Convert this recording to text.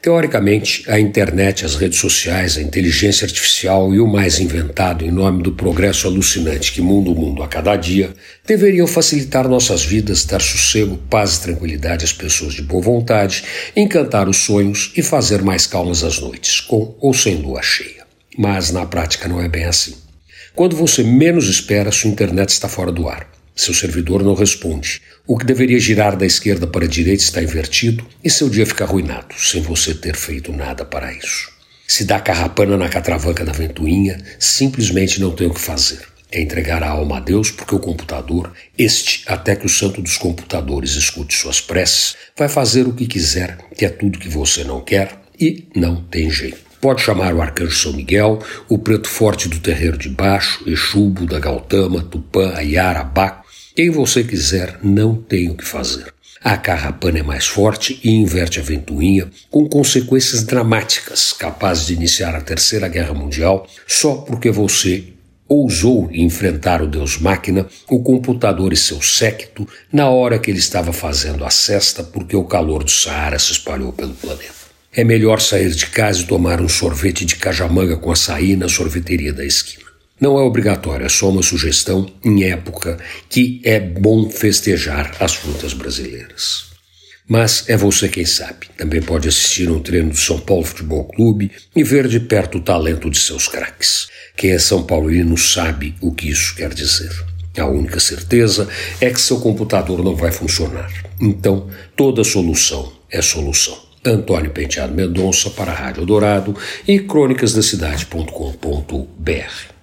Teoricamente, a internet, as redes sociais, a inteligência artificial e o mais inventado em nome do progresso alucinante que mundo o mundo a cada dia deveriam facilitar nossas vidas, dar sossego, paz e tranquilidade às pessoas de boa vontade, encantar os sonhos e fazer mais calmas as noites, com ou sem lua cheia. Mas na prática não é bem assim. Quando você menos espera, sua internet está fora do ar. Seu servidor não responde. O que deveria girar da esquerda para a direita está invertido e seu dia fica arruinado, sem você ter feito nada para isso. Se dá carrapana na catravanca da ventoinha, simplesmente não tem o que fazer. É entregar a alma a Deus, porque o computador, este, até que o santo dos computadores escute suas preces, vai fazer o que quiser, que é tudo que você não quer e não tem jeito. Pode chamar o arcanjo São Miguel, o preto forte do terreiro de baixo, Exu, da Gautama, Tupã, Ayara, quem você quiser, não tem o que fazer. A carrapana é mais forte e inverte a ventoinha, com consequências dramáticas, capazes de iniciar a Terceira Guerra Mundial só porque você ousou enfrentar o Deus Máquina, o computador e seu séquito, na hora que ele estava fazendo a cesta porque o calor do Saara se espalhou pelo planeta. É melhor sair de casa e tomar um sorvete de cajamanga com açaí na sorveteria da esquina. Não é obrigatório, é só uma sugestão em época que é bom festejar as frutas brasileiras. Mas é você quem sabe. Também pode assistir um treino do São Paulo Futebol Clube e ver de perto o talento de seus craques. Quem é São Paulino sabe o que isso quer dizer. A única certeza é que seu computador não vai funcionar. Então, toda solução é solução. Antônio Penteado Mendonça para a Rádio Dourado e crônicasdacidade.com.br.